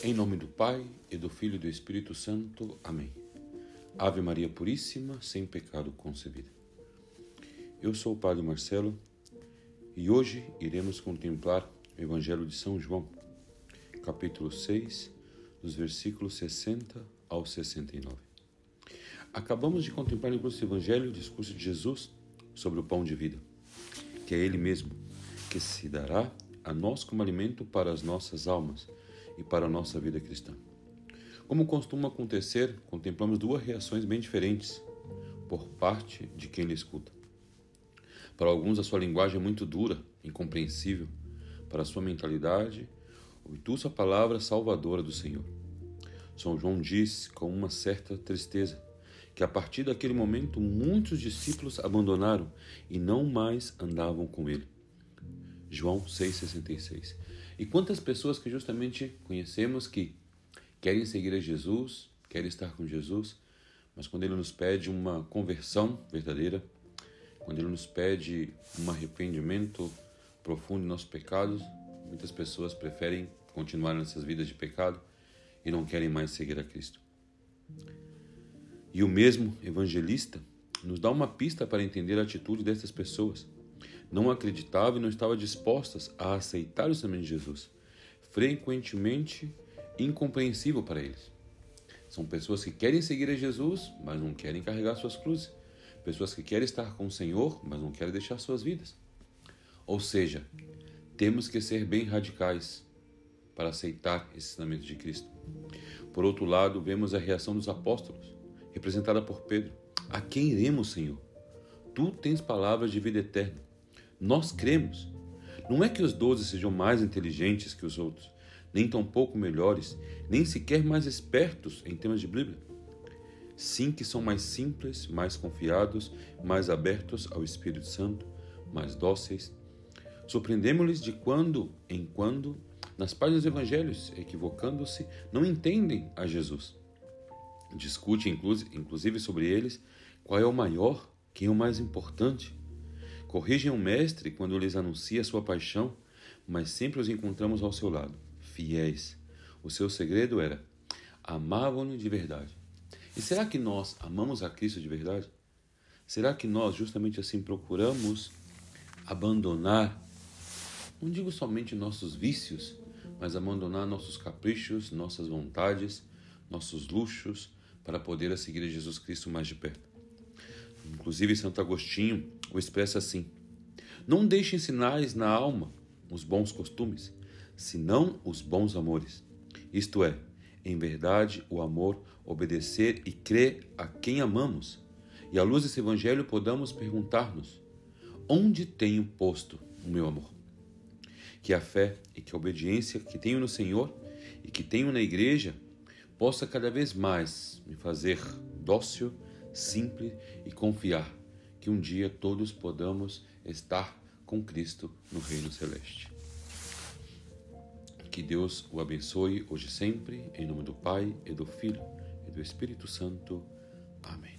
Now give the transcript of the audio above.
Em nome do Pai, e do Filho e do Espírito Santo. Amém. Ave Maria Puríssima, sem pecado concebida. Eu sou o Padre Marcelo e hoje iremos contemplar o Evangelho de São João, capítulo 6, dos versículos 60 ao 69. Acabamos de contemplar no curso do Evangelho o discurso de Jesus sobre o pão de vida, que é Ele mesmo, que se dará a nós como alimento para as nossas almas e para a nossa vida cristã. Como costuma acontecer, contemplamos duas reações bem diferentes por parte de quem lhe escuta. Para alguns, a sua linguagem é muito dura, incompreensível. Para a sua mentalidade, obtuse a palavra salvadora do Senhor. São João diz com uma certa tristeza que a partir daquele momento muitos discípulos abandonaram e não mais andavam com ele. João 6,66. E quantas pessoas que justamente conhecemos que querem seguir a Jesus, querem estar com Jesus, mas quando Ele nos pede uma conversão verdadeira, quando Ele nos pede um arrependimento profundo de nossos pecados, muitas pessoas preferem continuar nessas vidas de pecado e não querem mais seguir a Cristo. E o mesmo evangelista nos dá uma pista para entender a atitude dessas pessoas não acreditavam e não estavam dispostas a aceitar o ensinamento de Jesus. Frequentemente incompreensível para eles. São pessoas que querem seguir a Jesus, mas não querem carregar suas cruzes. Pessoas que querem estar com o Senhor, mas não querem deixar suas vidas. Ou seja, temos que ser bem radicais para aceitar esse ensinamento de Cristo. Por outro lado, vemos a reação dos apóstolos, representada por Pedro. A quem iremos, Senhor? Tu tens palavras de vida eterna. Nós cremos. Não é que os doze sejam mais inteligentes que os outros, nem tampouco melhores, nem sequer mais espertos em temas de Bíblia. Sim, que são mais simples, mais confiados, mais abertos ao Espírito Santo, mais dóceis. Surpreendemos-lhes de quando em quando, nas páginas dos Evangelhos, equivocando-se, não entendem a Jesus. Discute, inclusive, sobre eles qual é o maior, quem é o mais importante. Corrigem o Mestre quando lhes anuncia sua paixão, mas sempre os encontramos ao seu lado, fiéis. O seu segredo era: amavam-no de verdade. E será que nós amamos a Cristo de verdade? Será que nós, justamente assim, procuramos abandonar, não digo somente nossos vícios, mas abandonar nossos caprichos, nossas vontades, nossos luxos, para poder seguir a Jesus Cristo mais de perto? Inclusive, Santo Agostinho o expressa assim: Não deixem sinais na alma os bons costumes, senão os bons amores. Isto é, em verdade, o amor, obedecer e crer a quem amamos. E à luz desse evangelho podamos perguntar-nos: onde tenho posto o meu amor? Que a fé e que a obediência que tenho no Senhor e que tenho na igreja possa cada vez mais me fazer dócil simples e confiar que um dia todos podamos estar com Cristo no reino celeste. Que Deus o abençoe hoje e sempre, em nome do Pai e do Filho e do Espírito Santo. Amém.